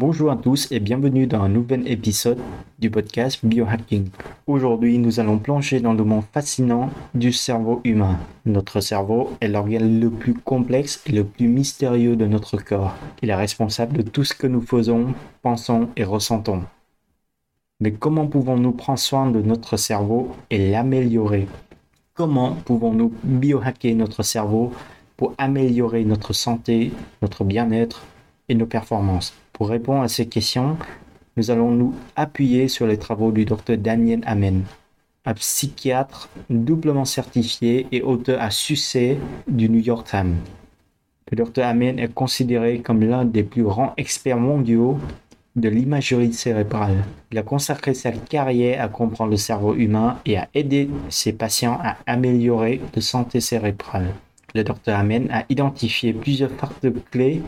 Bonjour à tous et bienvenue dans un nouvel épisode du podcast Biohacking. Aujourd'hui, nous allons plonger dans le monde fascinant du cerveau humain. Notre cerveau est l'organe le plus complexe et le plus mystérieux de notre corps. Il est responsable de tout ce que nous faisons, pensons et ressentons. Mais comment pouvons-nous prendre soin de notre cerveau et l'améliorer? Comment pouvons-nous biohacker notre cerveau pour améliorer notre santé, notre bien-être et nos performances? Pour répondre à ces questions, nous allons nous appuyer sur les travaux du Dr Daniel Amen, un psychiatre doublement certifié et auteur à succès du New York Times. Le Dr Amen est considéré comme l'un des plus grands experts mondiaux de l'imagerie cérébrale. Il a consacré sa carrière à comprendre le cerveau humain et à aider ses patients à améliorer la santé cérébrale. Le Dr Amen a identifié plusieurs facteurs clés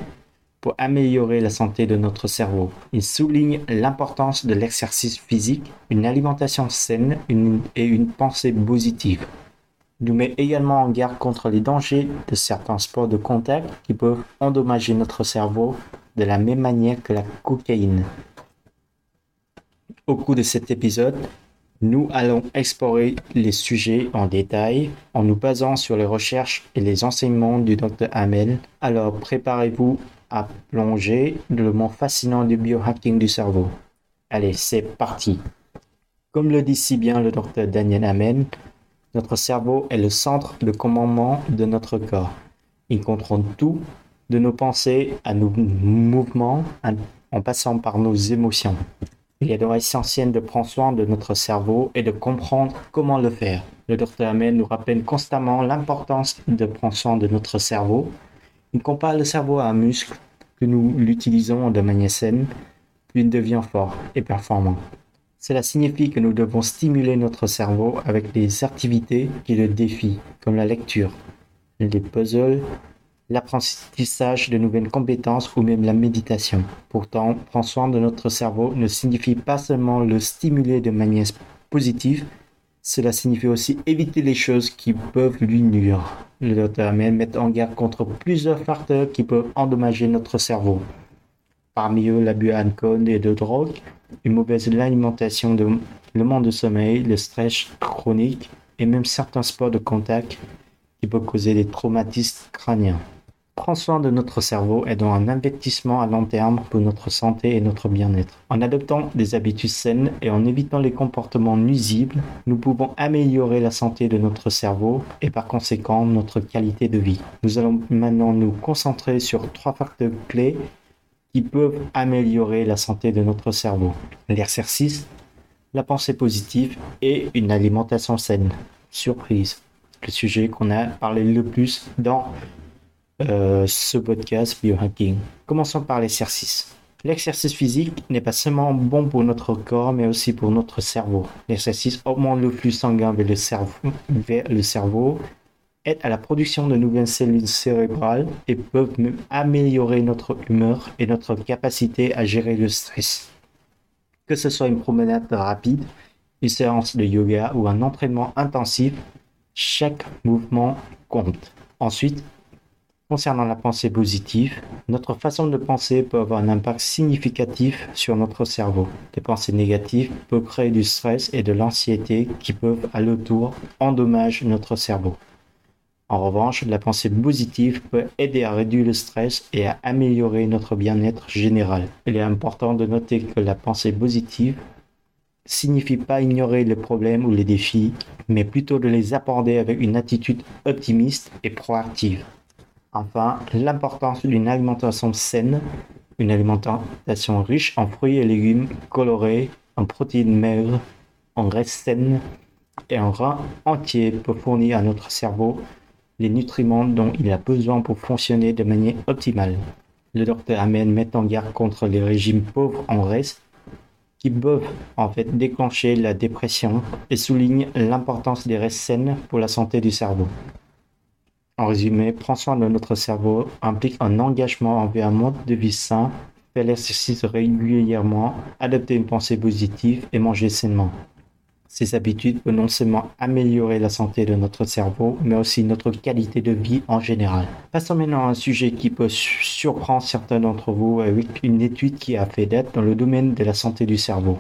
pour améliorer la santé de notre cerveau. Il souligne l'importance de l'exercice physique, une alimentation saine et une pensée positive. Il nous met également en garde contre les dangers de certains sports de contact qui peuvent endommager notre cerveau de la même manière que la cocaïne. Au cours de cet épisode, nous allons explorer les sujets en détail en nous basant sur les recherches et les enseignements du Dr Hamel. Alors préparez-vous à plonger dans le monde fascinant du biohacking du cerveau. Allez, c'est parti. Comme le dit si bien le docteur Daniel Amen, notre cerveau est le centre de commandement de notre corps. Il contrôle tout, de nos pensées à nos mouvements, en passant par nos émotions. Il est donc essentiel de prendre soin de notre cerveau et de comprendre comment le faire. Le docteur Amen nous rappelle constamment l'importance de prendre soin de notre cerveau il compare le cerveau à un muscle que nous l'utilisons de manière saine, puis il devient fort et performant. Cela signifie que nous devons stimuler notre cerveau avec des activités qui le défient, comme la lecture, les puzzles, l'apprentissage de nouvelles compétences ou même la méditation. Pourtant, prendre soin de notre cerveau ne signifie pas seulement le stimuler de manière positive, cela signifie aussi éviter les choses qui peuvent lui nuire. Le docteur Amen met en garde contre plusieurs facteurs qui peuvent endommager notre cerveau. Parmi eux, l'abus d'alcool et de drogue, une mauvaise alimentation, le manque de sommeil, le stress chronique et même certains sports de contact qui peuvent causer des traumatismes crâniens. Prendre soin de notre cerveau est donc un investissement à long terme pour notre santé et notre bien-être. En adoptant des habitudes saines et en évitant les comportements nuisibles, nous pouvons améliorer la santé de notre cerveau et par conséquent notre qualité de vie. Nous allons maintenant nous concentrer sur trois facteurs clés qui peuvent améliorer la santé de notre cerveau. L'exercice, la pensée positive et une alimentation saine. Surprise, le sujet qu'on a parlé le plus dans euh, ce podcast biohacking. Commençons par l'exercice. L'exercice physique n'est pas seulement bon pour notre corps, mais aussi pour notre cerveau. L'exercice augmente le flux sanguin vers le cerveau, vers aide à la production de nouvelles cellules cérébrales et peuvent même améliorer notre humeur et notre capacité à gérer le stress. Que ce soit une promenade rapide, une séance de yoga ou un entraînement intensif, chaque mouvement compte. Ensuite, Concernant la pensée positive, notre façon de penser peut avoir un impact significatif sur notre cerveau. Des pensées négatives peuvent créer du stress et de l'anxiété qui peuvent à leur tour endommager notre cerveau. En revanche, la pensée positive peut aider à réduire le stress et à améliorer notre bien-être général. Il est important de noter que la pensée positive signifie pas ignorer les problèmes ou les défis, mais plutôt de les aborder avec une attitude optimiste et proactive. Enfin, l'importance d'une alimentation saine, une alimentation riche en fruits et légumes colorés, en protéines maigres, en graisses saines et en rein entier pour fournir à notre cerveau les nutriments dont il a besoin pour fonctionner de manière optimale. Le docteur Amen met en garde contre les régimes pauvres en graisse qui peuvent en fait déclencher la dépression et souligne l'importance des restes saines pour la santé du cerveau. En résumé, prendre soin de notre cerveau implique un engagement envers un mode de vie sain, faire l'exercice régulièrement, adopter une pensée positive et manger sainement. Ces habitudes peuvent non seulement améliorer la santé de notre cerveau, mais aussi notre qualité de vie en général. Passons maintenant à un sujet qui peut surprendre certains d'entre vous avec une étude qui a fait date dans le domaine de la santé du cerveau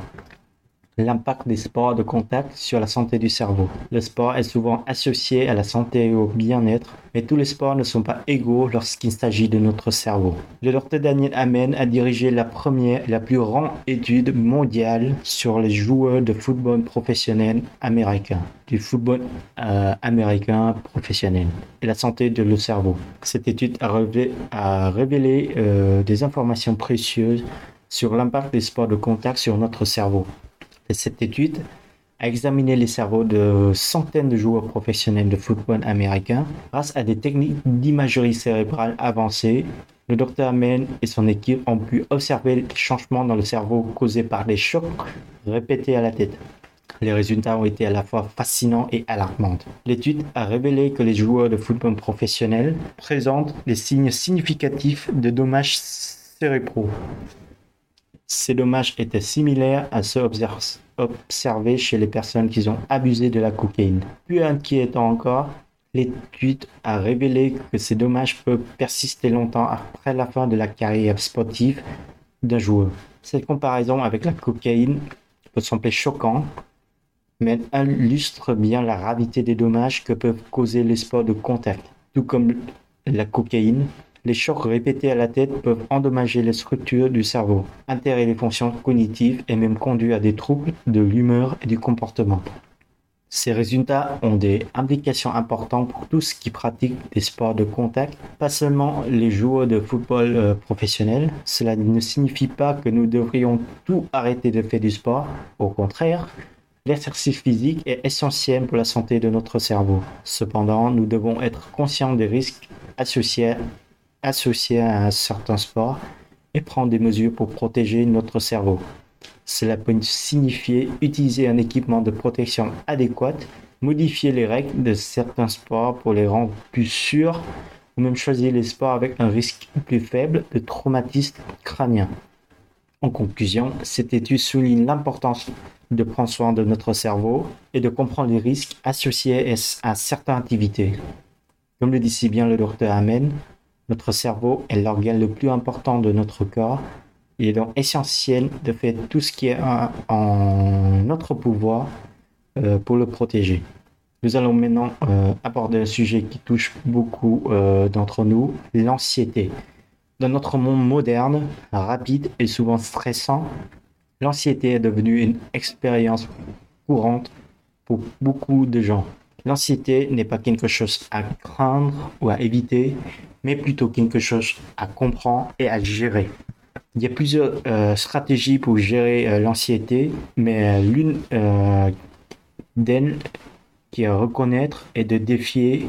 l'impact des sports de contact sur la santé du cerveau. Le sport est souvent associé à la santé et au bien-être, mais tous les sports ne sont pas égaux lorsqu'il s'agit de notre cerveau. Le docteur Daniel Amen a dirigé la première et la plus grande étude mondiale sur les joueurs de football professionnel américain, du football euh, américain professionnel et la santé de le cerveau. Cette étude a révélé, euh, des informations précieuses sur l'impact des sports de contact sur notre cerveau cette étude a examiné les cerveaux de centaines de joueurs professionnels de football américains grâce à des techniques d'imagerie cérébrale avancées. Le docteur Amen et son équipe ont pu observer les changements dans le cerveau causés par des chocs répétés à la tête. Les résultats ont été à la fois fascinants et alarmants. L'étude a révélé que les joueurs de football professionnels présentent des signes significatifs de dommages cérébraux ces dommages étaient similaires à ceux observés chez les personnes qui ont abusé de la cocaïne. Plus inquiétant encore, l'étude a révélé que ces dommages peuvent persister longtemps après la fin de la carrière sportive d'un joueur. Cette comparaison avec la cocaïne peut sembler choquante, mais illustre bien la gravité des dommages que peuvent causer les sports de contact. Tout comme la cocaïne, les chocs répétés à la tête peuvent endommager les structures du cerveau, altérer les fonctions cognitives et même conduire à des troubles de l'humeur et du comportement. Ces résultats ont des implications importantes pour tous qui pratiquent des sports de contact, pas seulement les joueurs de football euh, professionnels. Cela ne signifie pas que nous devrions tout arrêter de faire du sport. Au contraire, l'exercice physique est essentiel pour la santé de notre cerveau. Cependant, nous devons être conscients des risques associés associé à un certain sport et prendre des mesures pour protéger notre cerveau. Cela peut signifier utiliser un équipement de protection adéquat, modifier les règles de certains sports pour les rendre plus sûrs, ou même choisir les sports avec un risque plus faible de traumatisme crânien. En conclusion, cette étude souligne l'importance de prendre soin de notre cerveau et de comprendre les risques associés à certaines activités. Comme le dit si bien le docteur Amen, notre cerveau est l'organe le plus important de notre corps. Il est donc essentiel de faire tout ce qui est en notre pouvoir euh, pour le protéger. Nous allons maintenant euh, aborder un sujet qui touche beaucoup euh, d'entre nous, l'anxiété. Dans notre monde moderne, rapide et souvent stressant, l'anxiété est devenue une expérience courante pour beaucoup de gens. L'anxiété n'est pas quelque chose à craindre ou à éviter, mais plutôt quelque chose à comprendre et à gérer. Il y a plusieurs euh, stratégies pour gérer euh, l'anxiété, mais euh, l'une d'elles qui est à reconnaître est de défier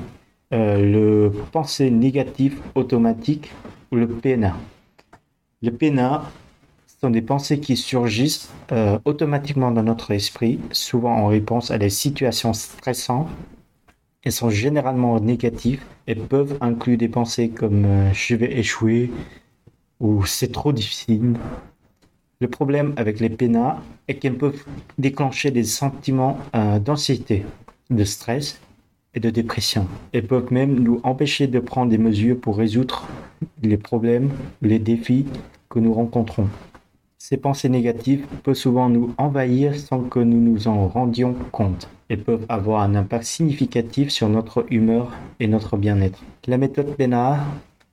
le pensée négative automatique ou le PNA. Le PNA sont des pensées qui surgissent automatiquement dans notre esprit, souvent en réponse à des situations stressantes elles sont généralement négatives et peuvent inclure des pensées comme euh, je vais échouer ou c'est trop difficile. Le problème avec les PNA est qu'elles peuvent déclencher des sentiments euh, d'anxiété, de stress et de dépression. Elles peuvent même nous empêcher de prendre des mesures pour résoudre les problèmes, les défis que nous rencontrons. Ces pensées négatives peuvent souvent nous envahir sans que nous nous en rendions compte et peuvent avoir un impact significatif sur notre humeur et notre bien-être. La méthode PENA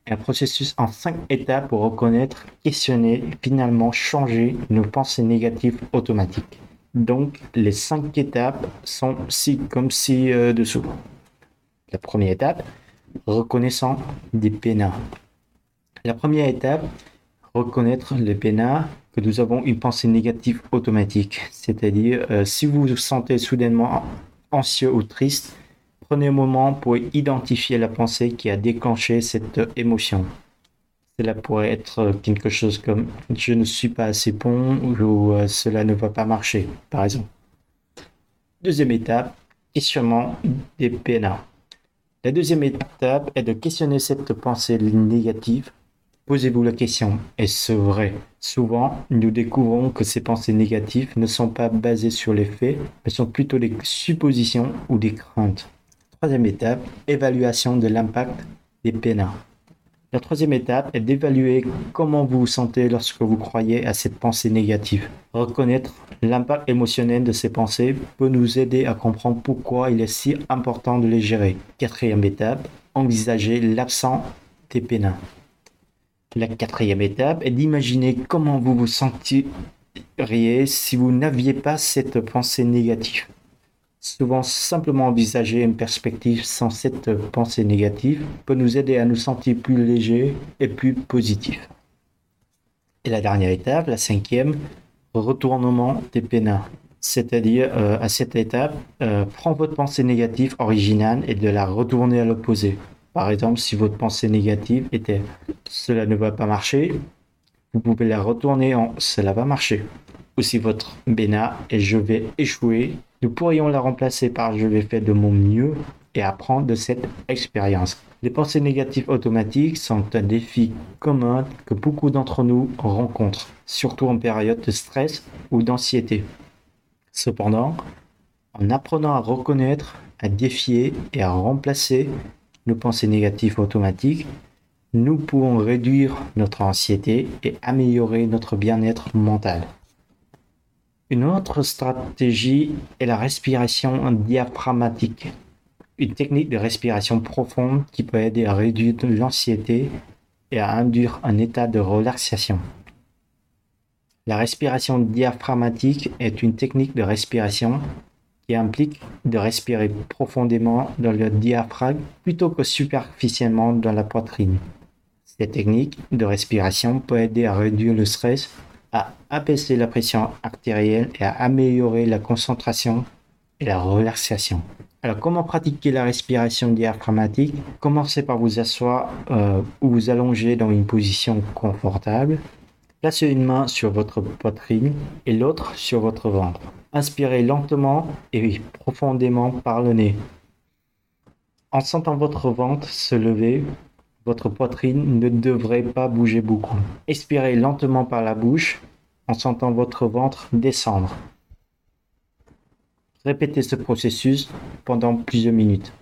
est un processus en cinq étapes pour reconnaître, questionner et finalement changer nos pensées négatives automatiques. Donc, les cinq étapes sont ci comme ci euh, dessous. La première étape, reconnaissant des PENA. La première étape, reconnaître les PENA que nous avons une pensée négative automatique. C'est-à-dire, euh, si vous vous sentez soudainement anxieux ou triste, prenez un moment pour identifier la pensée qui a déclenché cette émotion. Cela pourrait être quelque chose comme je ne suis pas assez bon ou euh, cela ne va pas marcher, par exemple. Deuxième étape, questionnement des PNA. La deuxième étape est de questionner cette pensée négative Posez-vous la question, est-ce vrai? Souvent, nous découvrons que ces pensées négatives ne sont pas basées sur les faits, mais sont plutôt des suppositions ou des craintes. Troisième étape, évaluation de l'impact des pénins. La troisième étape est d'évaluer comment vous vous sentez lorsque vous croyez à cette pensée négative. Reconnaître l'impact émotionnel de ces pensées peut nous aider à comprendre pourquoi il est si important de les gérer. Quatrième étape, envisager l'absence des pénins. La quatrième étape est d'imaginer comment vous vous sentiriez si vous n'aviez pas cette pensée négative. Souvent, simplement envisager une perspective sans cette pensée négative peut nous aider à nous sentir plus légers et plus positifs. Et la dernière étape, la cinquième, retournement des pénins. C'est-à-dire, euh, à cette étape, euh, prends votre pensée négative originale et de la retourner à l'opposé. Par exemple, si votre pensée négative était cela ne va pas marcher, vous pouvez la retourner en cela va marcher. Ou si votre béna est je vais échouer, nous pourrions la remplacer par je vais faire de mon mieux et apprendre de cette expérience. Les pensées négatives automatiques sont un défi commun que beaucoup d'entre nous rencontrent, surtout en période de stress ou d'anxiété. Cependant, en apprenant à reconnaître, à défier et à remplacer nos pensées négatives automatiques, nous pouvons réduire notre anxiété et améliorer notre bien-être mental. Une autre stratégie est la respiration diaphragmatique, une technique de respiration profonde qui peut aider à réduire l'anxiété et à induire un état de relaxation. La respiration diaphragmatique est une technique de respiration implique de respirer profondément dans le diaphragme plutôt que superficiellement dans la poitrine. Cette technique de respiration peut aider à réduire le stress à apaiser la pression artérielle et à améliorer la concentration et la relaxation. Alors, comment pratiquer la respiration diaphragmatique? Commencez par vous asseoir euh, ou vous allonger dans une position confortable. Placez une main sur votre poitrine et l'autre sur votre ventre. Inspirez lentement et profondément par le nez. En sentant votre ventre se lever, votre poitrine ne devrait pas bouger beaucoup. Expirez lentement par la bouche en sentant votre ventre descendre. Répétez ce processus pendant plusieurs minutes.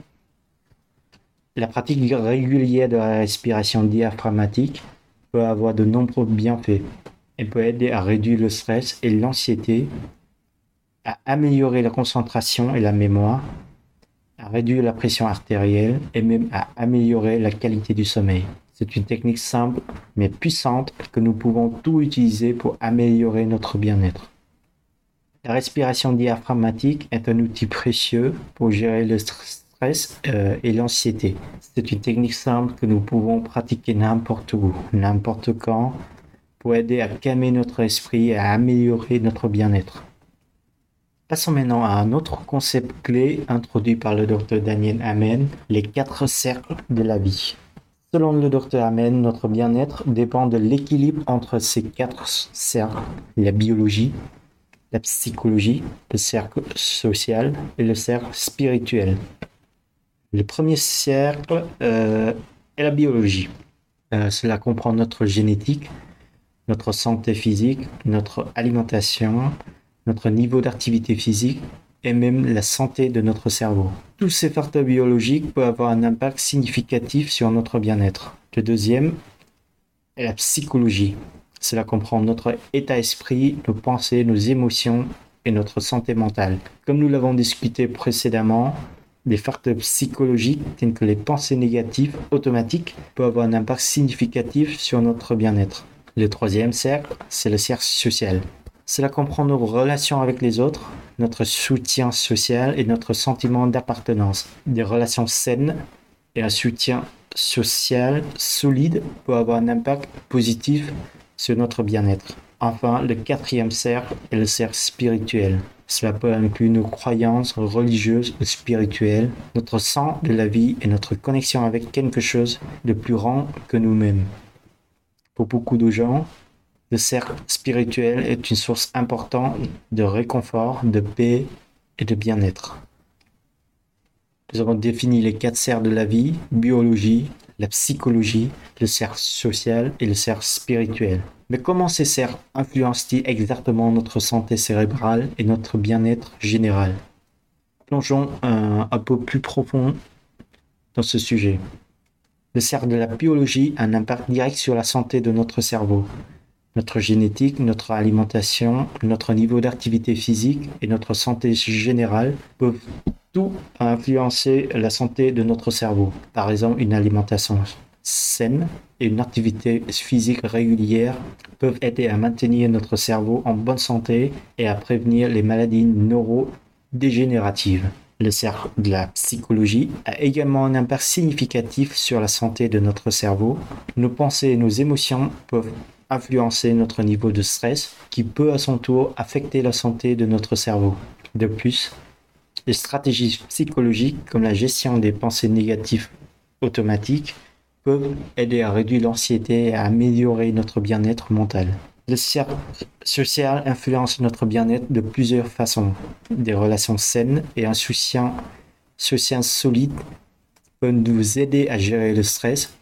La pratique régulière de la respiration diaphragmatique avoir de nombreux bienfaits. Elle peut aider à réduire le stress et l'anxiété, à améliorer la concentration et la mémoire, à réduire la pression artérielle et même à améliorer la qualité du sommeil. C'est une technique simple mais puissante que nous pouvons tout utiliser pour améliorer notre bien-être. La respiration diaphragmatique est un outil précieux pour gérer le stress euh, et l'anxiété. C'est une technique simple que nous pouvons pratiquer n'importe où, n'importe quand, pour aider à calmer notre esprit et à améliorer notre bien-être. Passons maintenant à un autre concept clé introduit par le docteur Daniel Amen, les quatre cercles de la vie. Selon le docteur Amen, notre bien-être dépend de l'équilibre entre ces quatre cercles, la biologie, la psychologie, le cercle social et le cercle spirituel. Le premier cercle euh, est la biologie. Euh, cela comprend notre génétique, notre santé physique, notre alimentation, notre niveau d'activité physique et même la santé de notre cerveau. Tous ces facteurs biologiques peuvent avoir un impact significatif sur notre bien-être. Le deuxième est la psychologie. Cela comprend notre état d'esprit, nos pensées, nos émotions et notre santé mentale. Comme nous l'avons discuté précédemment, les facteurs psychologiques tels que les pensées négatives automatiques peuvent avoir un impact significatif sur notre bien-être. Le troisième cercle, c'est le cercle social. Cela comprend nos relations avec les autres, notre soutien social et notre sentiment d'appartenance. Des relations saines et un soutien social solide peuvent avoir un impact positif sur notre bien-être. Enfin, le quatrième cercle est le cercle spirituel. Cela peut inclure nos croyances religieuses ou spirituelles, notre sens de la vie et notre connexion avec quelque chose de plus grand que nous-mêmes. Pour beaucoup de gens, le cercle spirituel est une source importante de réconfort, de paix et de bien-être. Nous avons défini les quatre cercles de la vie, biologie, la psychologie, le cercle social et le cercle spirituel. Mais comment ces cercles influencent-ils exactement notre santé cérébrale et notre bien-être général? Plongeons un, peu plus profond dans ce sujet. Le cercle de la biologie a un impact direct sur la santé de notre cerveau. Notre génétique, notre alimentation, notre niveau d'activité physique et notre santé générale peuvent tout influencer la santé de notre cerveau. Par exemple, une alimentation saine et une activité physique régulière peuvent aider à maintenir notre cerveau en bonne santé et à prévenir les maladies neurodégénératives. Le cercle de la psychologie a également un impact significatif sur la santé de notre cerveau. Nos pensées et nos émotions peuvent influencer notre niveau de stress qui peut à son tour affecter la santé de notre cerveau. De plus, les stratégies psychologiques comme la gestion des pensées négatives automatiques peuvent aider à réduire l'anxiété et à améliorer notre bien-être mental. Le cercle social influence notre bien-être de plusieurs façons. Des relations saines et un soutien social solide peuvent nous aider à gérer le stress,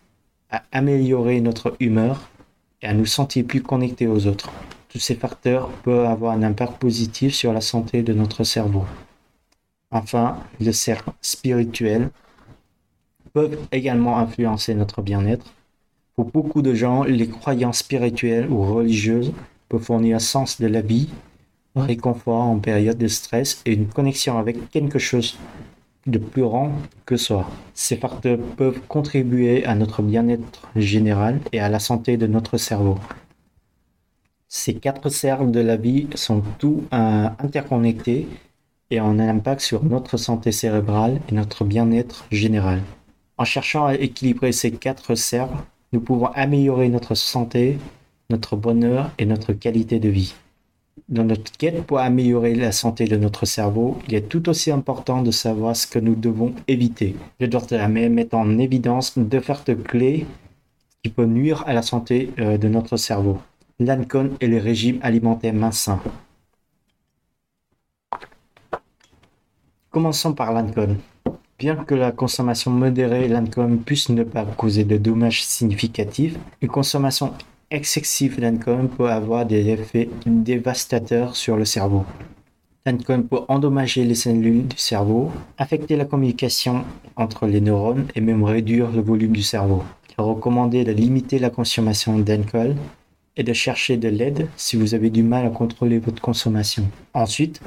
à améliorer notre humeur et à nous sentir plus connectés aux autres. Tous ces facteurs peuvent avoir un impact positif sur la santé de notre cerveau. Enfin, le cercle spirituel peut également influencer notre bien-être pour beaucoup de gens, les croyances spirituelles ou religieuses peuvent fournir un sens de la vie, un réconfort en période de stress et une connexion avec quelque chose de plus grand que soi. Ces facteurs peuvent contribuer à notre bien-être général et à la santé de notre cerveau. Ces quatre cercles de la vie sont tous interconnectés et ont un impact sur notre santé cérébrale et notre bien-être général. En cherchant à équilibrer ces quatre cercles, nous pouvons améliorer notre santé, notre bonheur et notre qualité de vie. Dans notre quête pour améliorer la santé de notre cerveau, il est tout aussi important de savoir ce que nous devons éviter. Le docteur Hamel met en évidence deux facteurs clés qui peuvent nuire à la santé euh, de notre cerveau. L'alcool et les régimes alimentaires minces. Commençons par l'alcool. Bien que la consommation modérée d'alcool puisse ne pas causer de dommages significatifs, une consommation excessive d'alcool peut avoir des effets dévastateurs sur le cerveau. L'alcool peut endommager les cellules du cerveau, affecter la communication entre les neurones et même réduire le volume du cerveau. Il est recommandé de limiter la consommation d'alcool et de chercher de l'aide si vous avez du mal à contrôler votre consommation. Ensuite,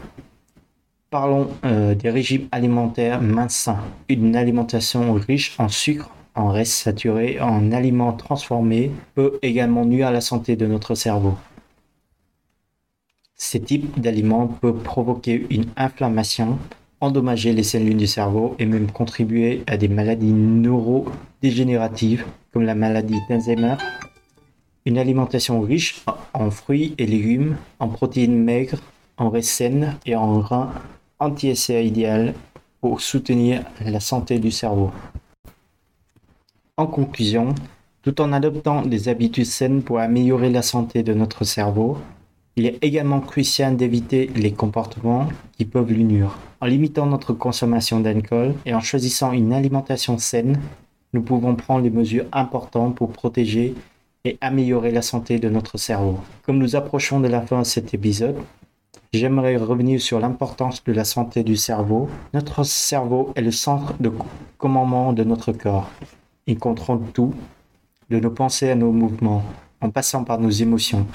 Parlons euh, des régimes alimentaires minces Une alimentation riche en sucre, en restes saturés, en aliments transformés peut également nuire à la santé de notre cerveau. Ces types d'aliments peuvent provoquer une inflammation, endommager les cellules du cerveau et même contribuer à des maladies neurodégénératives comme la maladie d'Alzheimer. Une alimentation riche en fruits et légumes, en protéines maigres, en restes saines et en grains anti-essai idéal pour soutenir la santé du cerveau. En conclusion, tout en adoptant des habitudes saines pour améliorer la santé de notre cerveau, il est également crucial d'éviter les comportements qui peuvent l'unir. En limitant notre consommation d'alcool et en choisissant une alimentation saine, nous pouvons prendre les mesures importantes pour protéger et améliorer la santé de notre cerveau. Comme nous approchons de la fin de cet épisode, J'aimerais revenir sur l'importance de la santé du cerveau. Notre cerveau est le centre de commandement de notre corps. Il contrôle tout, de nos pensées à nos mouvements, en passant par nos émotions.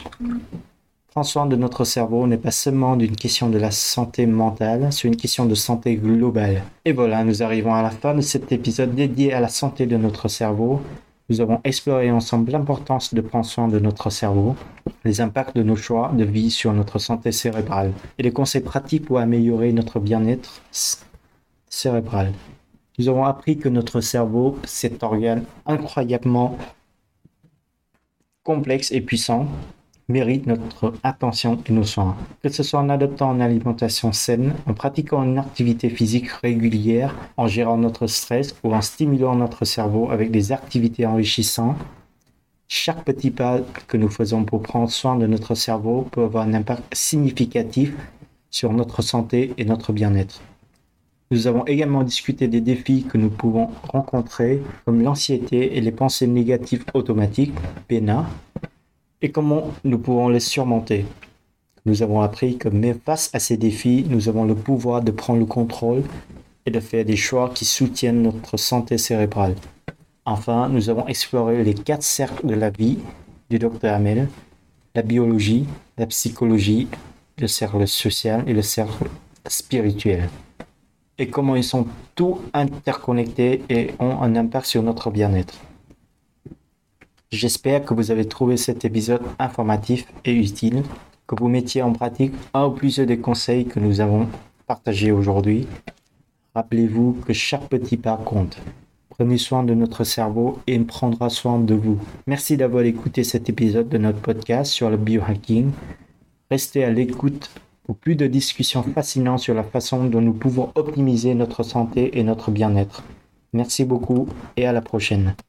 Prendre soin de notre cerveau n'est pas seulement une question de la santé mentale, c'est une question de santé globale. Et voilà, nous arrivons à la fin de cet épisode dédié à la santé de notre cerveau. Nous avons exploré ensemble l'importance de prendre soin de notre cerveau, les impacts de nos choix de vie sur notre santé cérébrale et les conseils pratiques pour améliorer notre bien-être cérébral. Nous avons appris que notre cerveau, cet organe incroyablement complexe et puissant, mérite notre attention et nos soins. Que ce soit en adoptant une alimentation saine, en pratiquant une activité physique régulière, en gérant notre stress ou en stimulant notre cerveau avec des activités enrichissantes, chaque petit pas que nous faisons pour prendre soin de notre cerveau peut avoir un impact significatif sur notre santé et notre bien-être. Nous avons également discuté des défis que nous pouvons rencontrer, comme l'anxiété et les pensées négatives automatiques, PENA, et comment nous pouvons les surmonter. Nous avons appris que face à ces défis, nous avons le pouvoir de prendre le contrôle et de faire des choix qui soutiennent notre santé cérébrale. Enfin, nous avons exploré les quatre cercles de la vie du Dr Hamel, la biologie, la psychologie, le cercle social et le cercle spirituel. Et comment ils sont tous interconnectés et ont un impact sur notre bien-être. J'espère que vous avez trouvé cet épisode informatif et utile que vous mettiez en pratique un ou plusieurs des conseils que nous avons partagés aujourd'hui. Rappelez-vous que chaque petit pas compte. Prenez soin de notre cerveau et prendra soin de vous. Merci d'avoir écouté cet épisode de notre podcast sur le biohacking. Restez à l'écoute pour plus de discussions fascinantes sur la façon dont nous pouvons optimiser notre santé et notre bien-être. Merci beaucoup et à la prochaine.